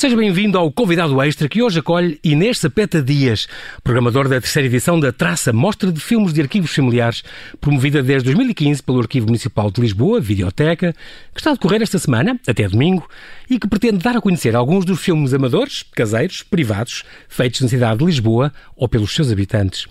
Seja bem-vindo ao convidado extra que hoje acolhe Inês Sapeta Dias, programador da terceira edição da Traça Mostra de Filmes de Arquivos Familiares, promovida desde 2015 pelo Arquivo Municipal de Lisboa, Videoteca, que está a decorrer esta semana, até domingo, e que pretende dar a conhecer alguns dos filmes amadores, caseiros, privados, feitos na cidade de Lisboa ou pelos seus habitantes.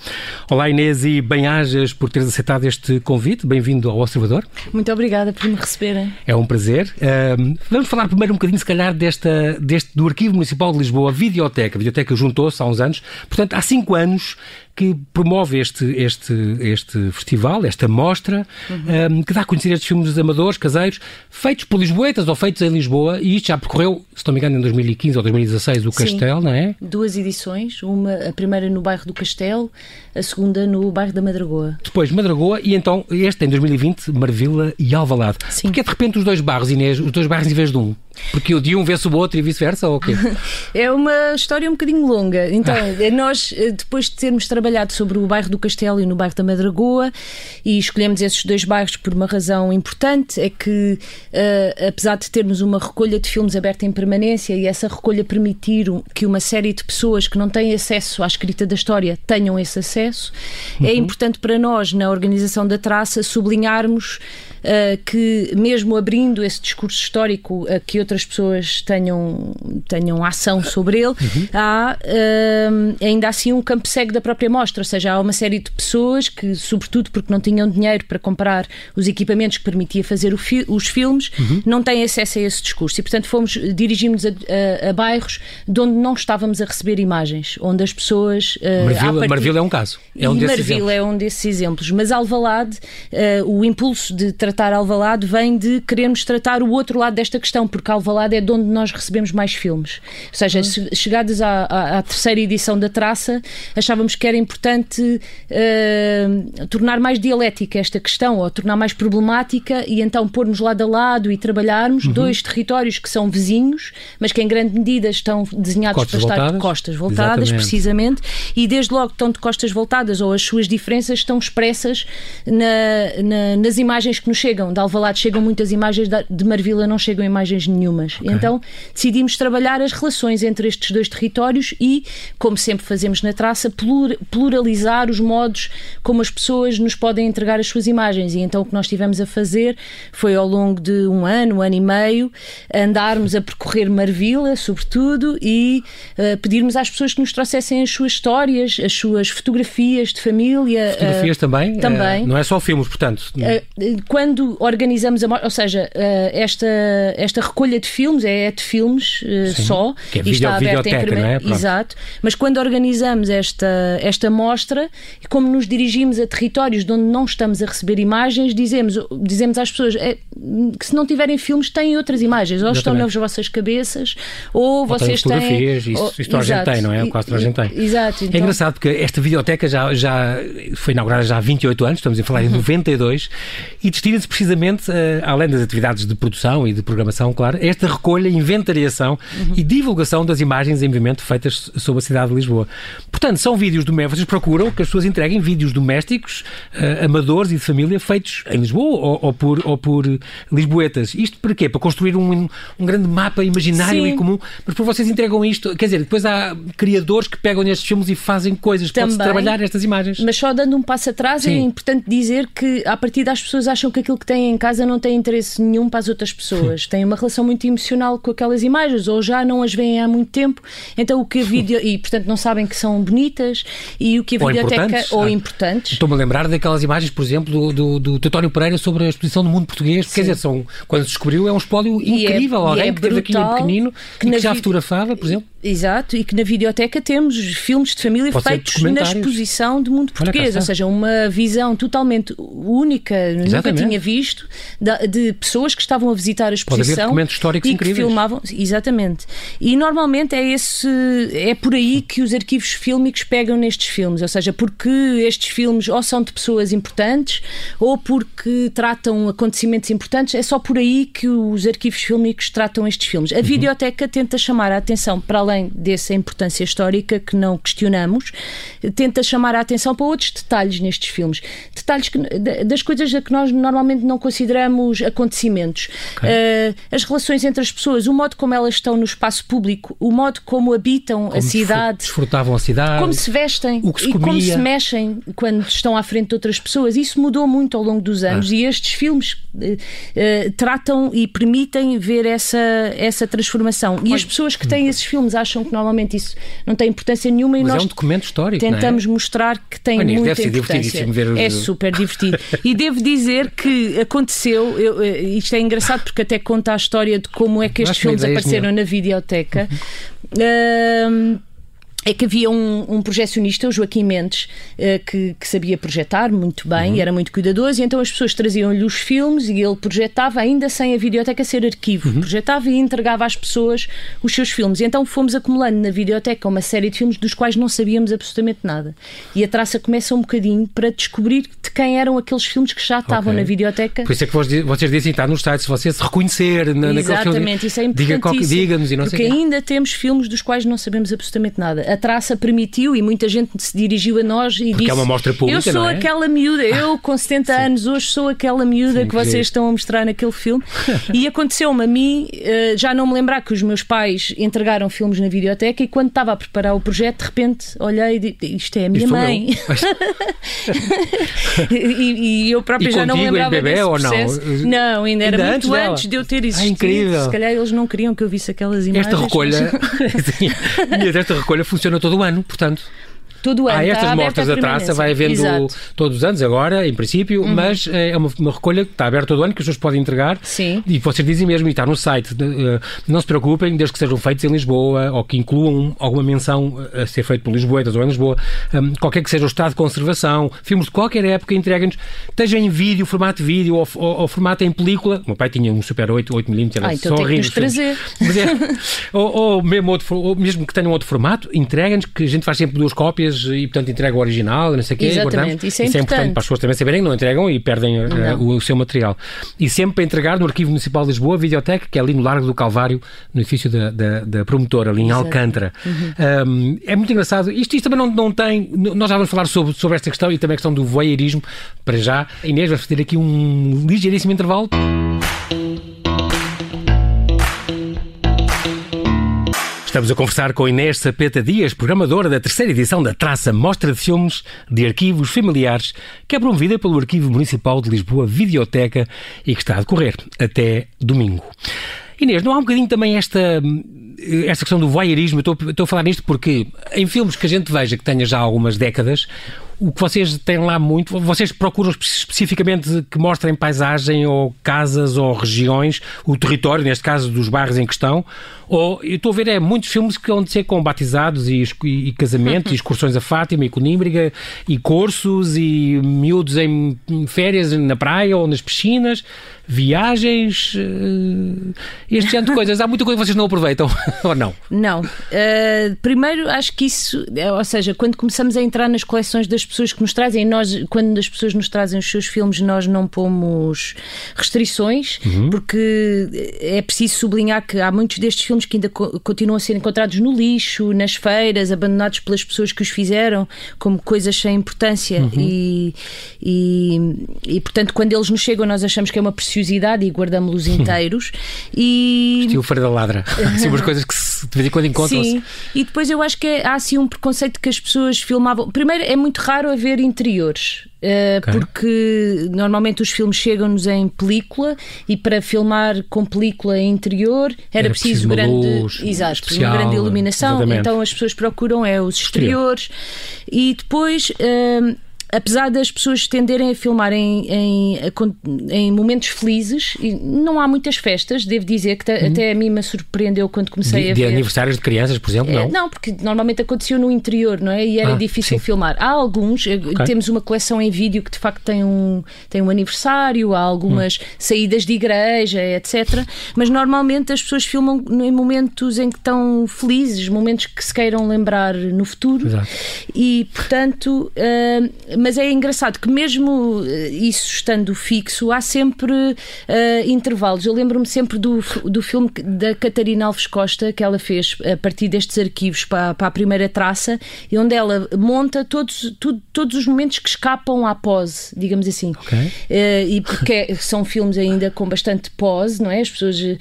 Olá Inês e bem-ajas por teres aceitado este convite. Bem-vindo ao Observador. Muito obrigada por me receberem. É um prazer. Uh, vamos falar primeiro um bocadinho, se calhar, desta, deste, do Arquivo Municipal de Lisboa, Videoteca. A Videoteca juntou-se há uns anos. Portanto, há cinco anos que promove este, este, este festival, esta mostra, uhum. um, que dá a conhecer estes filmes amadores, caseiros, feitos por lisboetas ou feitos em Lisboa, e isto já percorreu, se não me engano, em 2015 ou 2016, o Castelo, não é? Duas edições, uma, a primeira no bairro do Castelo, a segunda no bairro da Madragoa. Depois Madragoa e então este em 2020, Marvila e Alvalade. Sim. Porque de repente os dois bairros, Inês, os dois bairros em vez de um? Porque o de um vê-se o outro e vice-versa, ou o quê? é uma história um bocadinho longa. Então, ah. nós, eh, depois de termos trabalhado sobre o bairro do Castelo e no bairro da Madragoa, e escolhemos esses dois bairros por uma razão importante, é que, uh, apesar de termos uma recolha de filmes aberta em permanência e essa recolha permitir que uma série de pessoas que não têm acesso à escrita da história tenham esse acesso, é uhum. é importante para nós, na organização da traça, sublinharmos que, mesmo abrindo esse discurso histórico a que outras pessoas tenham, tenham ação sobre ele, uhum. há uh, ainda assim um campo cego da própria mostra, ou seja, há uma série de pessoas que, sobretudo porque não tinham dinheiro para comprar os equipamentos que permitia fazer fi os filmes, uhum. não têm acesso a esse discurso e, portanto, fomos dirigimos a, a, a, bairros de onde não estávamos a receber imagens, onde as pessoas... Uh, Marvila, partir... É um caso. É um e Marvila é um desses exemplos. Mas Alvalade, uh, o impulso de tratar Alvalade vem de querermos tratar o outro lado desta questão, porque Alvalade é de onde nós recebemos mais filmes. Ou seja, uhum. chegados à, à, à, terceira edição da Traça, achávamos que era importante uh, tornar mais dialética esta questão, ou tornar mais problemática, e então pormos lado a lado e trabalharmos uhum. dois territórios que são vizinhos, mas que em grande medida estão desenhados costas para voltadas. estar de costas voltadas, Exatamente. precisamente, e desde logo estão de costas voltadas, ou as suas diferenças estão expressas na, na, nas imagens que nos chegam de Alvalade chegam muitas imagens, de Marvila não chegam imagens nenhumas. Okay. Então decidimos trabalhar as relações entre estes dois territórios e, como sempre fazemos na traça, pluralizar os modos como as pessoas nos podem entregar as suas imagens. E então o que nós tivemos a fazer foi ao longo de um ano, um ano e meio, andarmos a percorrer Marvila, sobretudo, e uh, pedirmos às pessoas que nos trouxessem as suas histórias, as suas fotografias de família. Fotografias uh, também? Também. Uh, não é só filmes, portanto. quando organizamos a ou seja, uh, esta, esta recolha de filmes é de filmes uh, só que é e está aberta em primeiro. É? Exato. Mas quando organizamos esta, esta mostra, como nos dirigimos a territórios de onde não estamos a receber imagens, dizemos, dizemos às pessoas é, que se não tiverem filmes, têm outras imagens, ou estão nas vossas cabeças, ou, ou vocês têm. Fotografias, isso, ou, isto a gente tem, não é? Quase toda a gente tem. Exato. É então... É engraçado porque esta videoteca já, já foi inaugurada já há 28 anos, estamos a falar em 92, uhum. e precisamente, uh, além das atividades de produção e de programação, claro, esta recolha, inventariação uhum. e divulgação das imagens em movimento feitas sobre a cidade de Lisboa. Portanto, são vídeos domésticos, vocês procuram que as pessoas entreguem vídeos domésticos, uh, amadores e de família, feitos em Lisboa ou, ou, por, ou por lisboetas. Isto para quê? Para construir um, um grande mapa imaginário Sim. e comum, mas por vocês entregam isto, quer dizer, depois há criadores que pegam nestes filmes e fazem coisas, pode-se trabalhar estas imagens. Mas só dando um passo atrás, é Sim. é importante dizer que a partir das pessoas acham que aquilo que têm em casa não tem interesse nenhum para as outras pessoas. Têm uma relação muito emocional com aquelas imagens, ou já não as veem há muito tempo, então o que a vídeo. e portanto não sabem que são bonitas e o que a ou videoteca. Importantes. Ou ah, importantes. Estou-me a lembrar daquelas imagens, por exemplo, do, do, do Pereira sobre a exposição do mundo português. Sim. Quer dizer, são, quando se descobriu, é um espólio é- incrível. É, Alguém é que teve aqui um pequenino que, que já fotografava, por exemplo. Exato, e que na videoteca temos filmes de família Pode feitos na exposição do mundo português, ou seja, uma visão totalmente única, Exatamente. nunca tinha visto, de, pessoas que estavam a visitar a exposição e que filmavam. Exatamente. E normalmente é esse é por aí que os arquivos fílmicos pegam nestes filmes, ou seja, porque estes filmes ou são de pessoas importantes ou porque tratam acontecimentos importantes, é só por aí que os arquivos fílmicos tratam estes filmes. A uhum. videoteca tenta chamar a atenção para além dessa importância histórica que não questionamos, tenta chamar a atenção para outros detalhes nestes filmes. Detalhes que, das coisas que nós normalmente não consideramos acontecimentos. Okay. Uh, as relações entre as pessoas, o modo como elas estão no espaço público, o modo como habitam como a cidade. Desfrutavam a cidade. Como se vestem o que se e comia. como se mexem quando estão à frente de outras pessoas. Isso mudou muito ao longo dos anos ah. e estes filmes uh, uh, tratam e permitem ver essa, essa transformação. E as pessoas que têm esses filmes acham que normalmente isso não tem importância nenhuma e Mas nós é um documento histórico, é? tentamos é? mostrar que tem Olha, muita importância. Ver É super divertido. e devo dizer que aconteceu, eu, eh, isto é engraçado porque até conta a história de como é que estes filmes apareceram na videoteca. Uhum. Uh, é que havia um, um projecionista, o Joaquim Mendes, uh, que, que, sabia projetar muito bem, uhum. era muito cuidadoso, e então as pessoas traziam-lhe os filmes e ele projetava, ainda sem a videoteca ser arquivo, uhum. projetava e entregava às pessoas os seus filmes. E então fomos acumulando na videoteca uma série de filmes dos quais não sabíamos absolutamente nada. E a traça começa um bocadinho para descobrir de quem eram aqueles filmes que já estavam okay. na videoteca. Por isso é que vocês dizem, está nos sites, se você se reconhecer na, Exatamente, isso é importantíssimo. Diga-nos e não sei Porque ainda temos filmes dos quais não sabemos absolutamente nada a traça permitiu e muita gente se dirigiu a nós e Porque disse: é uma mostra pública, Eu sou é? aquela miúda, eu com 70 anos hoje sou aquela miúda Sim, que vocês estão a mostrar naquele filme. e aconteceu-me a mim, eh, já não me lembrar que os meus pais entregaram filmes na videoteca e quando estava a preparar o projeto, de repente olhei e disse: Isto é a minha mãe. e, e, eu própria e já não me lembrava bebê, desse ou processo. Não? não, ainda era ainda muito antes, antes, de eu ter existido. Ah, incrível. Se calhar eles não queriam que eu visse aquelas imagens. Esta recolha, esta recolha funciona todo o ano, portanto. Todo ano. Há estas mostras da traça, vai havendo Exato. todos os anos, agora, em princípio, uhum. mas é uma, uma, recolha que está aberta todo o ano, que as pessoas podem entregar. Sim. E vocês dizem mesmo, e está no site, uh, não se preocupem, desde que sejam feitos em Lisboa ou que incluam alguma menção a ser feito por Lisboetas ou em Lisboa, um, qualquer que seja o estado de conservação, filmes de qualquer época, entreguem-nos, esteja em vídeo, formato de vídeo ou, ou, ou, formato em película. O meu pai tinha um Super 8, 8mm, era ah, então só horrível. trazer. É, ou, ou, mesmo outro, ou mesmo que tenham outro formato, entreguem-nos, que a gente faz sempre duas cópias e, portanto, entrega o original, não sei o quê. Exatamente, isso é, isso é importante para as pessoas também saberem que não entregam e perdem uh, o, o, seu material. E sempre para entregar no Arquivo Municipal de Lisboa, a videoteca, que é ali no Largo do Calvário, no edifício da, da, da promotora, ali em Exato. Alcântara. Uhum. Um, é muito engraçado. Isto, isto também não, não tem. Nós já vamos falar sobre, sobre esta questão e também a questão do voyeurismo. Para já, Inês vai fazer aqui um ligeiríssimo intervalo. Estamos a conversar com Inês Sapeta Dias, programadora da terceira edição da Traça Mostra de Filmes de Arquivos Familiares, que é promovida pelo Arquivo Municipal de Lisboa Videoteca e que está a decorrer até domingo. Inês, não há um bocadinho também esta, esta questão do voyeurismo? Estou, estou a falar nisto porque em filmes que a gente veja que tenha já algumas décadas, o que vocês têm lá muito, vocês procuram especificamente que mostrem paisagem ou casas ou regiões, o território, neste caso dos bairros em questão, ou eu estou a ver é muitos filmes que vão ser com batizados e, e, e casamentos, e excursões a Fátima e Conímbriga, e cursos e miúdos em férias na praia ou nas piscinas, viagens, uh, este género de coisas. Há muita coisa que vocês não aproveitam, ou não? Não. Uh, primeiro, acho que isso, ou seja, quando começamos a entrar nas coleções das pessoas que nos trazem, nós, quando as pessoas nos trazem os seus filmes, nós não pomos restrições, uhum. porque é preciso sublinhar que há muitos destes filmes que ainda co continuam a ser encontrados no lixo, nas feiras, abandonados pelas pessoas que os fizeram, como coisas sem importância. Uhum. E, e, e, portanto, quando eles nos chegam, nós achamos que é uma preciosidade e guardamos-los inteiros. e... Estilo da Ladra. Assim, umas coisas que se, de vez em quando encontram-se. Sim, e depois eu acho que é, há assim um preconceito que as pessoas filmavam. Primeiro, é muito raro haver interiores. Uh, okay. Porque normalmente os filmes chegam-nos em película e para filmar com película interior era, era preciso, preciso grande, luz, exato, especial, uma grande iluminação. Exatamente. Então as pessoas procuram é os exteriores e depois. Uh, apesar das pessoas tenderem a filmar em, em, em, momentos felizes, e não há muitas festas, devo dizer que hum. até a mim me surpreendeu quando comecei de, a ver. De aniversários de crianças, por exemplo, não? É, não, porque normalmente aconteceu no interior, não é? E era ah, difícil sim. filmar. Há alguns, eh, okay. temos uma coleção em vídeo que de facto tem um, tem um aniversário, há algumas hum. saídas de igreja, etc. Mas normalmente as pessoas filmam em momentos em que estão felizes, momentos que se queiram lembrar no futuro. Exato. E, portanto, uh, mas é engraçado que mesmo eh, isso estando fixo, há sempre uh, intervalos. Eu lembro-me sempre do, do filme da Catarina Alves Costa que ela fez a partir destes arquivos para, para a primeira traça, e onde ela monta todos, tudo, todos os momentos que escapam à pose, digamos assim. Okay. Uh, e porque são filmes ainda com bastante pose, não é? As pessoas. Uh,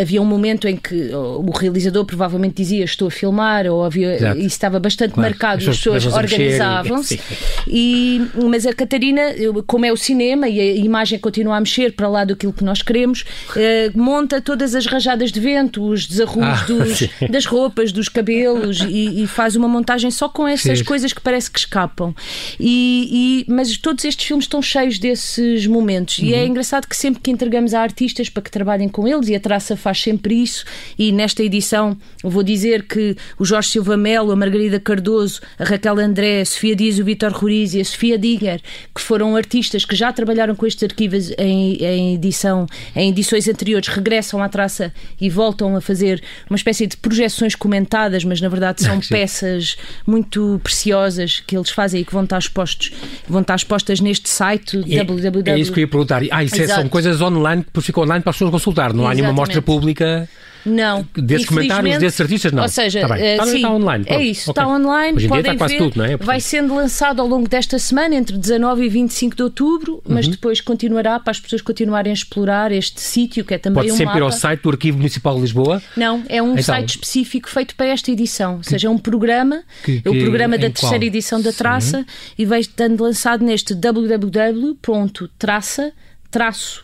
havia um momento em que o realizador provavelmente dizia estou a filmar, ou havia. Exato. Isso estava bastante claro. marcado, as pessoas organizavam-se. E, mas a Catarina, como é o cinema e a imagem continua a mexer para lá daquilo que nós queremos, uh, monta todas as rajadas de vento, os desarrumos ah, dos, das roupas, dos cabelos e, e, faz uma montagem só com essas sim. coisas que parece que escapam. E, e, mas todos estes filmes estão cheios desses momentos. Uhum. E é uhum. engraçado que sempre que entregamos a artistas para que trabalhem com eles, e a Traça faz sempre isso, e nesta edição vou dizer que o Jorge Silva Melo, a Margarida Cardoso, a Raquel André, a Sofia Dias, o Vitor Ruriz e a Sofia Digger, que foram artistas que já trabalharam com estes arquivos em, em edição, em edições anteriores, regressam à Traça e voltam a fazer uma espécie de projeções comentadas, mas na verdade são peças muito preciosas que eles fazem e que vão estar expostos, vão estar expostas neste site é, www. É isso que eu ia perguntar. Ah, isso é, são coisas online que ficam online para as pessoas consultar, não há nenhuma mostra pública. Não. Desses comentários desses artistas, não. Ou seja, está, bem. está, sim, está online. Pronto. É isso, okay. está online. Hoje em podem dia está quase ver, tudo, não é? Vai sendo lançado ao longo desta semana, entre 19 e 25 de outubro, mas uhum. depois continuará para as pessoas continuarem a explorar este sítio, que é também Pode um sempre mapa. ir ao site do Arquivo Municipal de Lisboa? Não, é um então, site específico feito para esta edição. Ou seja, é um programa, que, que, é o programa da terceira qual? edição da Traça, Sim. e vai estando lançado neste www.traça.com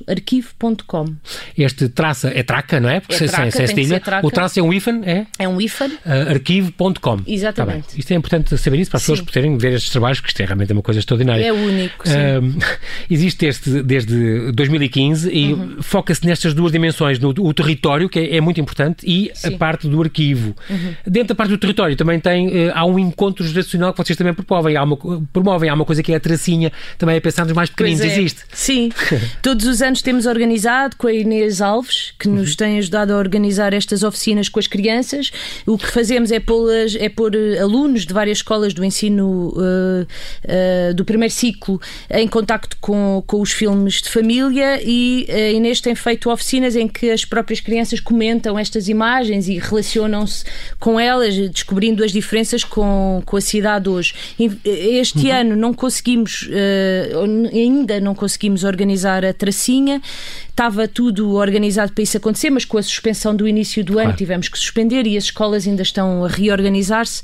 arquivo.com. Este traça é traca, não é? Porque é traca, sem, sem traca. O traço é um hífen, é? É um hífen. Uh, arquivo.com. Exatamente. Tá isto é importante saber isso para as Sim. pessoas poderem ver estes trabalhos, porque isto é realmente uma coisa extraordinária. É único. Uh, existe este desde 2015 e uhum. foca-se nestas duas dimensões, no o território, que é, é muito importante, e Sim. a parte do arquivo. Uhum. Dentro da parte do território também tem, uh, há um encontro geracional que vocês também promovem. Há uma, promovem. Há uma coisa que é a tracinha, também é pensar nos mais pequeninos. É. Existe. Sim. Todos os anos temos organizado com a Inês Alves, que nos uhum. tem ajudado a organizar estas oficinas com as crianças. O que fazemos é pôr, é pôr eh, alunos de várias escolas do ensino uh, uh, do primeiro ciclo em contacto com, com os filmes de família e a Inês tem feito oficinas em que as próprias crianças comentam estas imagens e relacionam-se com elas, descobrindo as diferenças com, com a cidade hoje. Este uhum. ano não conseguimos, uh, ainda não conseguimos organizar a tracinha, Estava tudo organizado para isso acontecer, mas com a suspensão do início do claro. ano tivemos que suspender e as escolas ainda estão a reorganizar-se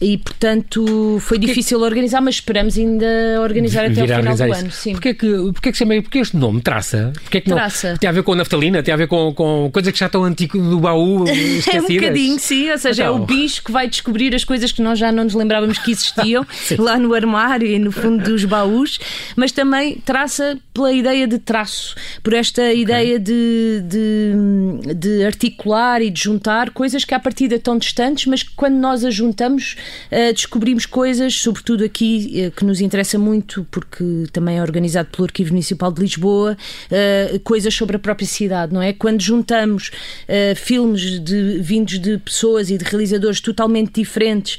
e, portanto, foi porque... difícil organizar, mas esperamos ainda organizar até ao final do isso. ano. Sim. Porquê que, porquê que chama, porquê este nome, Traça? Porquê que traça. Não, tem a ver com naftalina? Tem a ver com, com coisas que já estão antigo do baú esquecidas? é um bocadinho, sim. Ou seja, então... é o então. bicho que vai descobrir as coisas que nós já não nos lembrávamos que existiam lá no armário e no fundo dos baús, mas também traça pela ideia de traço, por esta okay. ideia de, de, de articular e de juntar coisas que à partida estão distantes, mas que quando nós as juntamos uh, descobrimos coisas, sobretudo aqui, uh, que nos interessa muito, porque também é organizado pelo Arquivo Municipal de Lisboa, uh, coisas sobre a própria cidade, não é? Quando juntamos filmes de, vindos de pessoas e de realizadores totalmente diferentes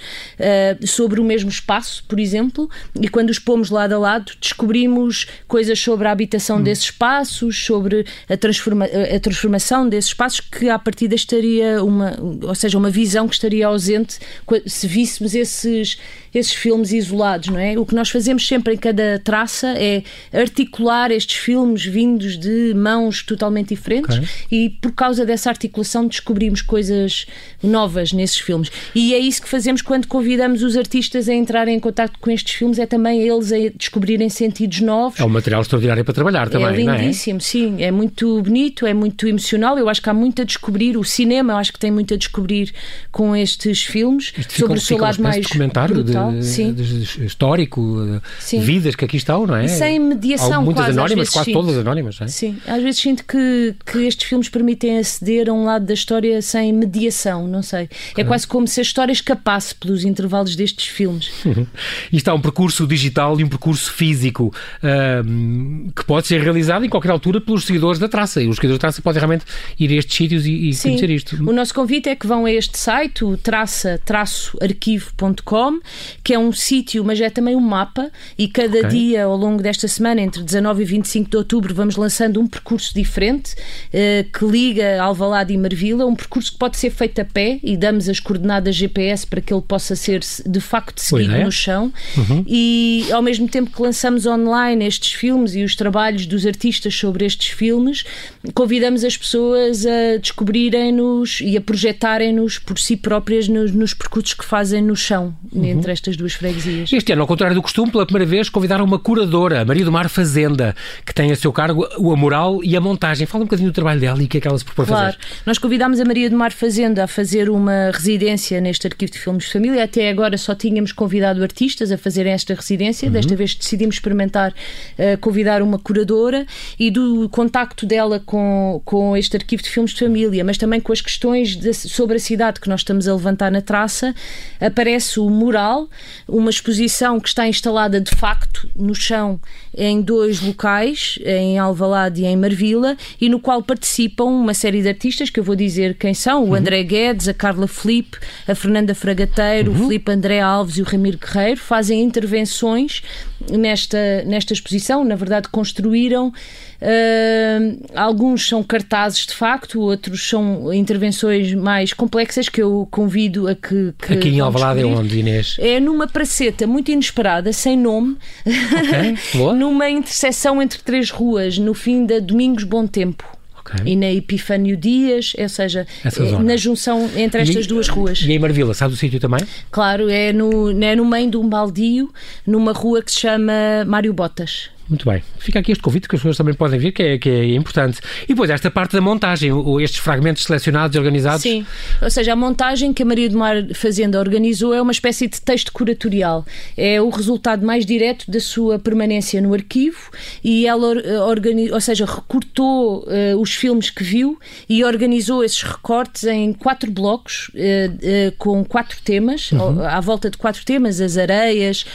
sobre o mesmo espaço, por exemplo, e quando os pomos lado a lado, descobrimos coisas sobre a habitação hum. desses espaços, sobre a, transforma a transformação desses espaços, que à partida estaria uma, ou seja, uma visão que estaria ausente se visse víssemos esses, esses filmes isolados, não é? O que nós fazemos sempre em cada traça é articular estes filmes vindos de mãos totalmente diferentes okay. e por causa dessa articulação descobrimos coisas novas nesses filmes. E é isso que fazemos quando convidamos os artistas a entrarem em contato com estes filmes, é também eles a descobrirem sentidos novos. É um material extraordinário para trabalhar também, é lindíssimo, não é? sim. É muito bonito, é muito emocional. Eu acho que há muito a descobrir. O cinema, eu acho que tem muito a descobrir com estes filmes Isto sobre o seu lado mais documentário brutal, de, histórico, sim. vidas que aqui estão, não é? E sem mediação, muitas quase, anónimas, quase sinto. todas anónimas, é? Sim, às vezes sinto que, que estes filmes permitem aceder a um lado da história sem mediação, não sei. É quase como se a história escapasse pelos intervalos destes filmes. Uhum. E está um percurso digital e um percurso físico uh, que pode ser realizado em qualquer altura pelos seguidores da traça. E os seguidores da traça podem realmente ir a estes sítios e, e conhecer isto. O nosso convite é que vão a este site, o traça-arquivo arquivo.com, que é um sítio, mas é também um mapa, e cada okay. dia ao longo desta semana, entre 19 e 25 de outubro, vamos lançando um percurso diferente uh, que liga Alvalade e Marvila, um percurso que pode ser feito a pé e damos as coordenadas GPS para que ele possa ser de facto seguido no chão. Uhum. E ao mesmo tempo que lançamos online estes filmes e os trabalhos dos artistas sobre estes filmes, convidamos as pessoas a descobrirem-nos e a projetarem-nos por si próprias nos, nos percursos que fazem no chão, uhum. entre estas duas freguesias. Este ano, ao contrário do costume, pela primeira vez convidaram uma curadora, Maria do Mar Fazenda, que tem a seu cargo a moral e a montagem. Fala um bocadinho do trabalho dela e o que é que ela se propõe claro. fazer. Nós convidámos a Maria do Mar Fazenda a fazer uma residência neste arquivo de filmes de família. Até agora só tínhamos convidado artistas a fazerem esta residência. Uhum. Desta vez decidimos experimentar uh, convidar uma curadora e do contacto dela com, com este arquivo de filmes de família, mas também com as questões de, sobre a cidade que nós estamos a levantar na traça, aparece o mural, uma exposição que está instalada de facto no chão em dois locais, em Alvalade e em Marvila, e no qual participam uma série de artistas, que eu vou dizer quem são, o uhum. André Guedes, a Carla Felipe, a Fernanda Fragateiro, uhum. o Felipe André Alves e o Ramiro Guerreiro, fazem intervenções nesta, nesta exposição, na verdade construíram Uh, alguns são cartazes de facto, outros são intervenções mais complexas que eu convido a que. que Aqui em Alvalade é onde, Inês? É numa praceta muito inesperada, sem nome, okay. numa interseção entre três ruas, no fim da Domingos Bom Tempo. Okay. E na Epifânio Dias, ou seja, é, na junção entre estas e, duas ruas. E em Marvila, sabe o sítio também? Claro, é no, é no meio de um baldio, numa rua que se chama Mário Botas. Muito bem. Fica aqui este convite que as pessoas também podem ver, que é, que é importante. E depois esta parte da montagem, estes fragmentos selecionados e organizados. Sim, ou seja, a montagem que a Maria do Mar Fazenda organizou é uma espécie de texto curatorial. É o resultado mais direto da sua permanência no arquivo e ela, organizou, ou seja, recortou uh, os filmes que viu e organizou esses recortes em quatro blocos uh, uh, com quatro temas, uhum. à volta de quatro temas: as areias,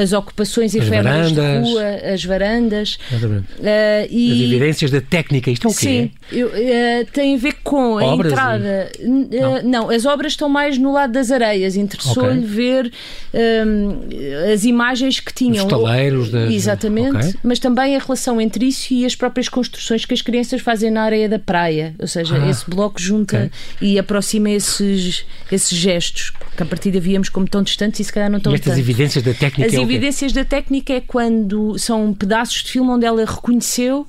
as ocupações efêmeras de rua as varandas. Uh, e... As evidências da técnica, isto é o quê? Sim, eu, uh, tem a ver com a obras entrada. E... Uh, não. não. as obras estão mais no lado das areias. Interessou-lhe okay. ver um, as imagens que tinham. Os taleiros. Das... Exatamente, okay. mas também a relação entre isso e as próprias construções que as crianças fazem na areia da praia. Ou seja, ah, esse bloco junta okay. e aproxima esses, esses gestos que a partir de víamos como tão distantes e se calhar não tão E estas tanto. evidências da técnica As é evidências da técnica é quando são pedaços de filme onde ela reconheceu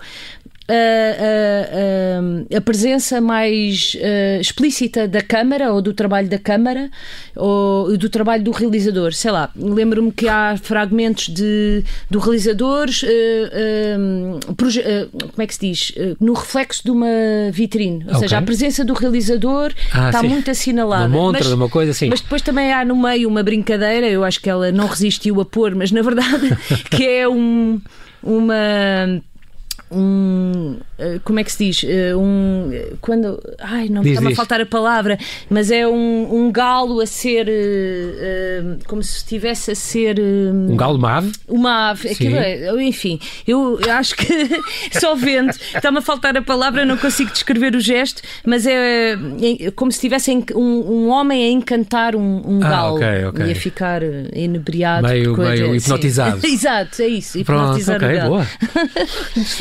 a, a, a, presença mais uh, explícita da Câmara ou do trabalho da Câmara ou do trabalho do realizador. Sei lá, lembro-me que há fragmentos de, do realizador, uh, uh, como é que se diz? no reflexo de uma vitrine. Ou okay. seja, a presença do realizador ah, está sim. muito assinalada. Uma montra, mas, uma coisa assim. Mas depois também há no meio uma brincadeira, eu acho que ela não resistiu a pôr, mas na verdade que é um, uma um eh, como é que se diz? Eh, um quando ai não está a faltar a palavra mas é um, um galo a ser uh, como se estivesse a ser um galo uma ave? uma ave. Aquilo é, enfim eu, acho que só vendo está-me a faltar a palavra não consigo descrever o gesto mas é, é como se tivesse um, um homem a encantar um, um ah, galo okay, okay. e a ficar inebriado meio, meio hipnotizado. Exato é isso hipnotizar Pronto, okay, boa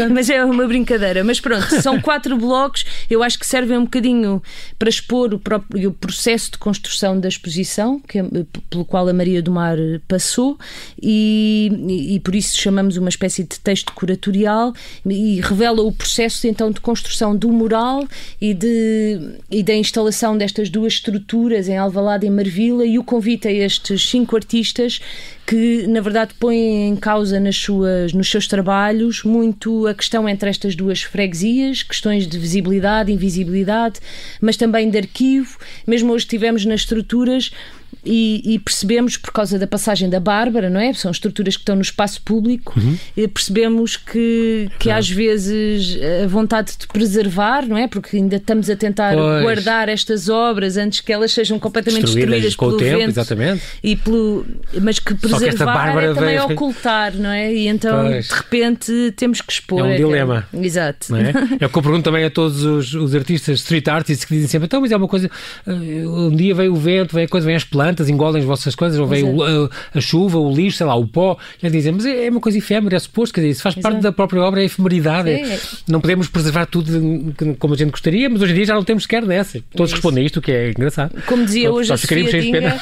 mas é uma brincadeira. Mas pronto, são quatro blocos, eu acho que servem um bocadinho para expor o próprio processo de construção da exposição, que, é, pelo qual a Maria do Mar passou, e, e por isso chamamos uma espécie de texto curatorial. E revela o processo então de construção do mural e, de, e da instalação destas duas estruturas em Alvalade e Marvila. E o convite a estes cinco artistas que na verdade põem em causa nas suas, nos seus trabalhos muito a questão entre estas duas freguesias, questões de visibilidade, invisibilidade, mas também de arquivo. Mesmo hoje estivemos nas estruturas e, e, percebemos, por causa da passagem da Bárbara, não é? São estruturas que estão no espaço público, uhum. percebemos que, que às vezes a vontade de preservar, não é? Porque ainda estamos a tentar pois. guardar estas obras antes que elas sejam completamente destruídas pelo tempo, vento. Exatamente. E pelo, mas que preservar que é também veio... ocultar, não é? E então, pois. de repente, temos que expor. É um é dilema. Que... Exato. É? é o que eu pergunto também a todos os, os artistas street artists que dizem sempre, então, mas é uma coisa, eh, um dia vem o vento, vem a coisa, vem a explosão plantas, engolem as vossas coisas, ou vem a, a, chuva, o lixo, sei lá, o pó. E dizem, mas é, é uma coisa efêmera, é suposto, quer dizer, isso faz Exato. parte da própria obra, é a efemeridade. É, não podemos preservar tudo como a gente gostaria, mas hoje em dia já não temos sequer dessa. Todos respondem isto, o que é engraçado. Como dizia hoje a Sofia, Dinger,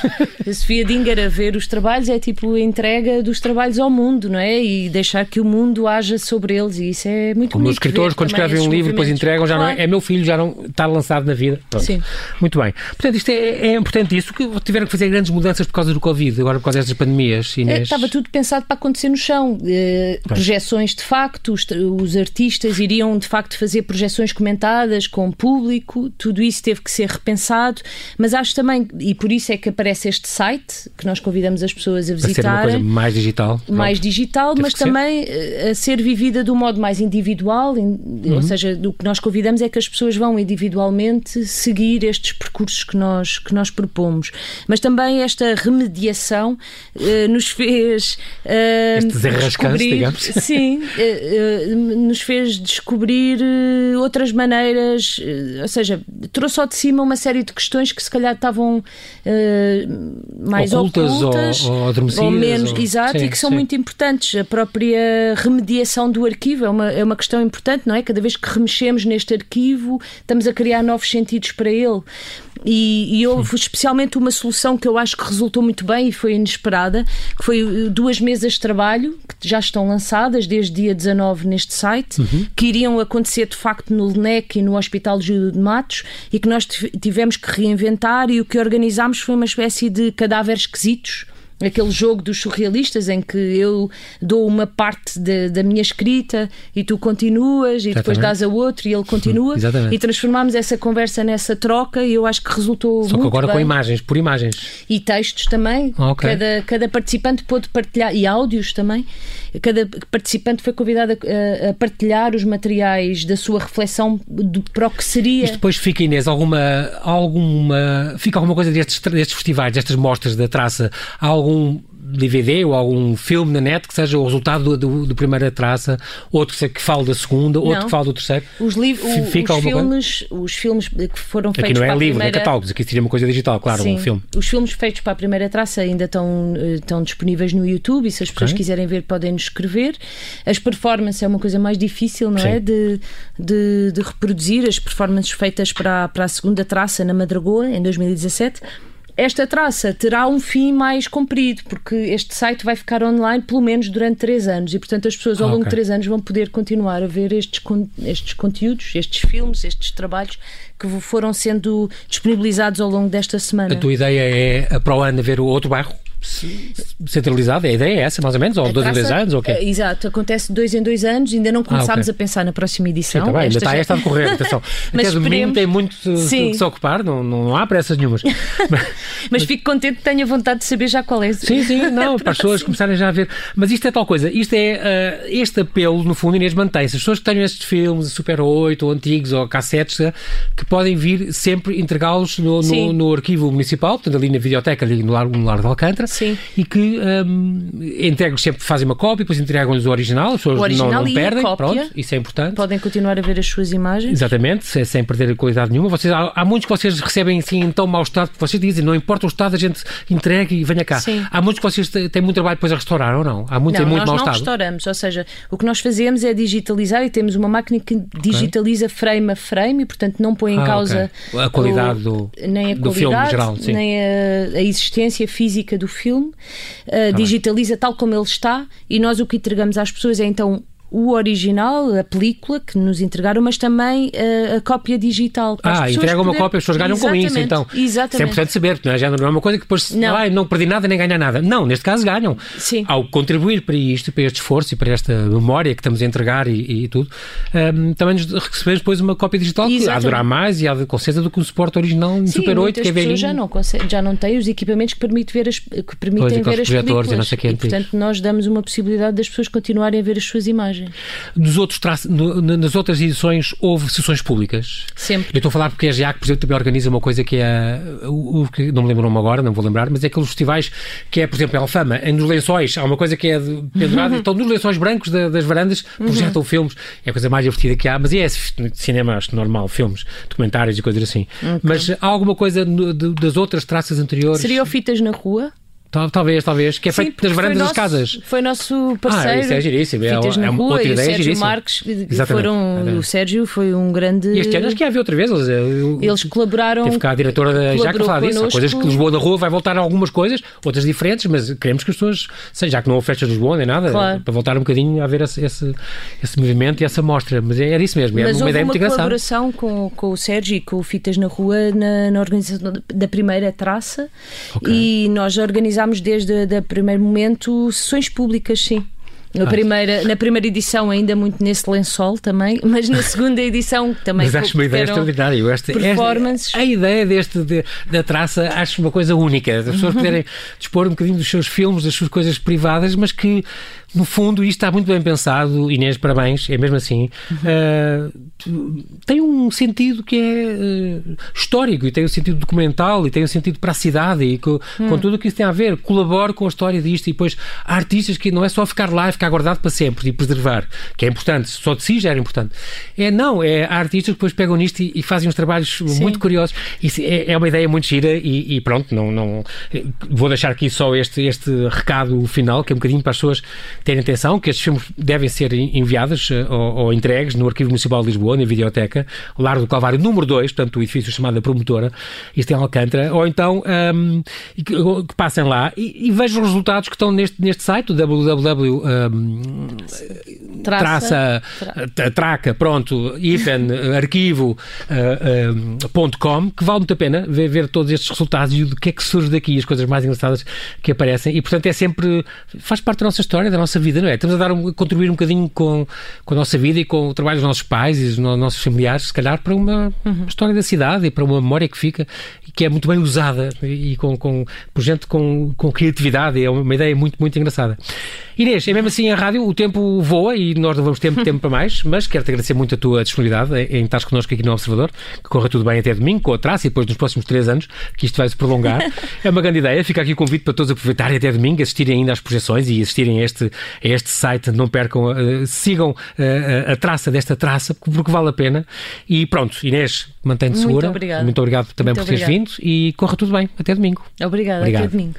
a Sofia Dinger, a ver os trabalhos é tipo a entrega dos trabalhos ao mundo, não é? E deixar que o mundo haja sobre eles, e isso é muito Como os escritores, quando escrevem um livro, depois entregam, já claro. não é, é meu filho, já não está lançado na vida. Pronto. Sim. Muito bem. Portanto, isto é, é importante isso, que tiveram que fazer grandes mudanças por causa do Covid, agora por causa destas pandemias. Inês. É, estava tudo pensado para acontecer no chão. Eh, projeções de facto, os, os artistas iriam de facto fazer projeções comentadas com o público, tudo isso teve que ser repensado, mas acho também, e por isso é que aparece este site, que nós convidamos as pessoas a visitar. Para ser uma coisa mais digital. Mais digital, mas também ser. Eh, a ser vivida de um modo mais individual, uhum. ou seja, do que nós convidamos é que as pessoas vão individualmente seguir estes percursos que nós, que nós propomos. Mas também esta remediação uh, nos fez. Uh, descobrir, digamos. Sim, uh, nos fez descobrir outras maneiras, ou seja, trouxe ao de cima uma série de questões que se calhar estavam mais ocultas, ocultas ou, ou adormecidas. Ou menos, ou... exato, sim, e que são sim. muito importantes. A própria remediação do arquivo é uma, é uma questão importante, não é? Cada vez que remexemos neste arquivo, estamos a criar novos sentidos para ele. E, e houve especialmente uma solução que eu acho que resultou muito bem e foi inesperada, que foi uh, duas mesas de trabalho que já estão lançadas desde dia 19 neste site, uhum. que iriam acontecer de facto no LNEC e no Hospital Júlio de Matos e que nós tivemos que reinventar e o que organizámos foi uma espécie de cadáveres esquisitos aquele jogo dos surrealistas em que eu dou uma parte de, da minha escrita e tu continuas e Exatamente. depois dás a outro e ele continua Exatamente. e transformámos essa conversa nessa troca e eu acho que resultou Só que agora bem. com imagens, por imagens. E textos também. Okay. Cada, cada participante pôde partilhar e áudios também. Cada participante foi convidado a, a partilhar os materiais da sua reflexão do, para o que seria. Isto depois fica, Inês, alguma, alguma, fica alguma coisa destes, destes festivais, destas mostras da traça, algum algum DVD ou algum filme na net que seja o resultado do, do, do primeira traça, outro que fale da segunda, outro que fale do terceiro. Os, li o, Fica os filmes, os filmes que foram feitos aqui não é livro, a primeira... é catálogos, aqui seria uma coisa digital, claro, Sim, um filme. Os filmes feitos para a primeira traça ainda estão, eh, estão disponíveis no YouTube e se as pessoas okay. quiserem ver podem nos escrever. As performances é uma coisa mais difícil, não é? Sim. é? De, de, de, reproduzir as performances feitas para, para a segunda traça na Madragoa em 2017 esta traça terá um fim mais comprido, porque este site vai ficar online pelo menos durante três anos e, portanto, as pessoas ao longo okay. de três anos vão poder continuar a ver estes, estes conteúdos, estes filmes, estes trabalhos que foram sendo disponibilizados ao longo desta semana. A tua ideia é para o ano ver o outro bairro? Centralizada? A ideia é essa, mais ou menos? Ou a dois em dois anos? Ou quê? Exato, acontece dois em dois anos, ainda não começámos ah, okay. a pensar na próxima edição. Sim, tá bem, ainda está já... esta a decorrer, atenção. Mas Até esperemos... domingo tem muito de se ocupar, não, não há pressas nenhumas. mas, mas fico contente que tenha vontade de saber já qual é. Sim, sim, não, para as pessoas começarem já a ver. Mas isto é tal coisa, isto é, uh, este apelo, no fundo, Inês mantém-se. As pessoas que tenham estes filmes, Super 8, ou antigos, ou cassetes, uh, que podem vir sempre entregá-los no, no, no, arquivo municipal, portanto ali na videoteca, ali no Largo, no Largo de Alcântara, sim. e que um, entregam sempre, fazem uma cópia, depois entregam-lhes o original, as pessoas original não, não perdem, pronto, isso é importante. Podem continuar a ver as suas imagens. Exatamente, sem, sem perder qualidade nenhuma. Vocês, há, há, muitos que vocês recebem assim em tão mau estado que vocês dizem, não importa o estado, a gente entrega e venha cá. Sim. Há muitos que vocês têm muito trabalho depois a restaurar ou não? Há muitos não, em muito mau estado. Nós não restauramos, ou seja, o que nós fazemos é digitalizar e temos uma máquina que digitaliza okay. frame a frame e, portanto, não põe em ah, causa okay. a qualidade o, do, nem a do qualidade, filme geral, sim. nem a, a, existência física do filme. Uh, digitaliza tal como ele está e nós o que entregamos às pessoas é então o original, a película que nos entregaram, mas também a, a cópia digital. ah, entregam uma cópia, as pessoas ganham com isso, então. Exatamente. Isso é importante saber, não é? Já não é uma coisa que depois não. Ah, não perdi nada nem ganha nada. Não, neste caso ganham. Sim. Ao contribuir para isto, para este esforço e para esta memória que estamos a entregar e, e tudo, um, também nos recebemos depois uma cópia digital Exatamente. que há de durar mais e há de, com certeza do que um suporte original em Super 8, que é velhinho. já não, já não têm os equipamentos que, permite ver as, que permitem pois, ver as películas. E, não sei e, portanto, nós damos uma possibilidade das pessoas continuarem a ver as suas imagens. Personagem. Nos outros no, nas outras edições houve sessões públicas? Sempre. Eu estou a falar porque a GIAC, por exemplo, também organiza uma coisa que é, o, o, não me lembro o nome agora, não vou lembrar, mas é aqueles festivais que é, por exemplo, em Alfama, nos lençóis, há uma coisa que é pendurada, então nos lençóis brancos da, das varandas projetam uhum. filmes, é a coisa mais divertida que há, mas é cinema, acho normal, filmes, documentários e coisas assim. Okay. Mas há alguma coisa no, de, das outras traças anteriores? Seria o Fitas na Rua? Talvez, talvez, que é feito das varandas das casas. Foi nosso parceiro. Ah, isso é giríssimo. É, é, na rua, outra ideia, e o Sérgio Marques foram. O Sérgio foi um grande. E este ano acho que ia haver outra vez. Eles, eh, eles colaboraram. Teve cá a diretora da já que falar disso. Há coisas que Lisboa na rua vai voltar a algumas coisas, outras diferentes, mas queremos que as pessoas, sei, já que não houve festas de Lisboa nem nada, claro. para voltar um bocadinho a ver esse, esse, esse movimento e essa mostra. Mas era isso mesmo. Era mas uma ideia muito engraçada. colaboração com, com o Sérgio e com o Fitas na Rua na, na organização da primeira traça okay. e nós organizámos desde a primeiro momento, sessões públicas, sim. Na, ah. primeira, na primeira edição, ainda muito nesse lençol também, mas na segunda edição também. Mas acho uma ideia extraordinária. Esta, performances. Esta, a ideia deste, de, da traça acho uma coisa única. As pessoas uhum. poderem dispor um bocadinho dos seus filmes, das suas coisas privadas, mas que no fundo, isto está muito bem pensado, Inês, parabéns, é mesmo assim. Uhum. Uh, tem um sentido que é uh, histórico e tem um sentido documental e tem um sentido para a cidade e com, uhum. com tudo o que isso tem a ver. Colabore com a história disto e depois há artistas que não é só ficar lá e ficar guardado para sempre e preservar, que é importante, só de si já era importante. É não, é, há artistas que depois pegam nisto e, e fazem uns trabalhos Sim. muito curiosos. Isso é, é, uma ideia muito gira e, e, pronto, não, não vou deixar aqui só este, este recado final, que é um bocadinho para as pessoas ter atenção que estes filmes devem ser enviados uh, ou, ou, entregues no Arquivo Municipal de Lisboa, na Videoteca, Largo do Calvário número 2, portanto o edifício chamado Promotora, isto é Alcântara, ou então um, que, que, passem lá e, e, vejam os resultados que estão neste, neste site, www. Um, traça, traça, traca, pronto, ifen, arquivo, uh, um, que vale muito a pena ver, ver todos estes resultados e o que é que surge daqui, as coisas mais engraçadas que aparecem, e portanto é sempre, faz parte da nossa história, da nossa vida, não é? Estamos a dar um, contribuir um bocadinho com, com a nossa vida e com o trabalho dos nossos pais e dos nossos familiares, se calhar, para uma uhum. história da cidade e para uma memória que fica e que é muito bem usada e com, com, por gente com, com criatividade, é uma ideia muito, muito engraçada. Inês, é mesmo assim a rádio, o tempo voa e nós não vamos ter tempo para mais, mas quero-te agradecer muito a tua disponibilidade em estar connosco aqui no Observador, que corra tudo bem até domingo, com a traça e depois nos próximos três anos, que isto vai se prolongar. é uma grande ideia, fica aqui o convite para todos aproveitarem até domingo, assistirem ainda às projeções e assistirem a este, a este site, não percam, uh, sigam uh, a traça desta traça, porque vale a pena. E pronto, Inês, mantém-te segura. Muito obrigado. Muito obrigado também muito por teres vindo e corra tudo bem. Até domingo. Obrigada, Obrigado. até domingo.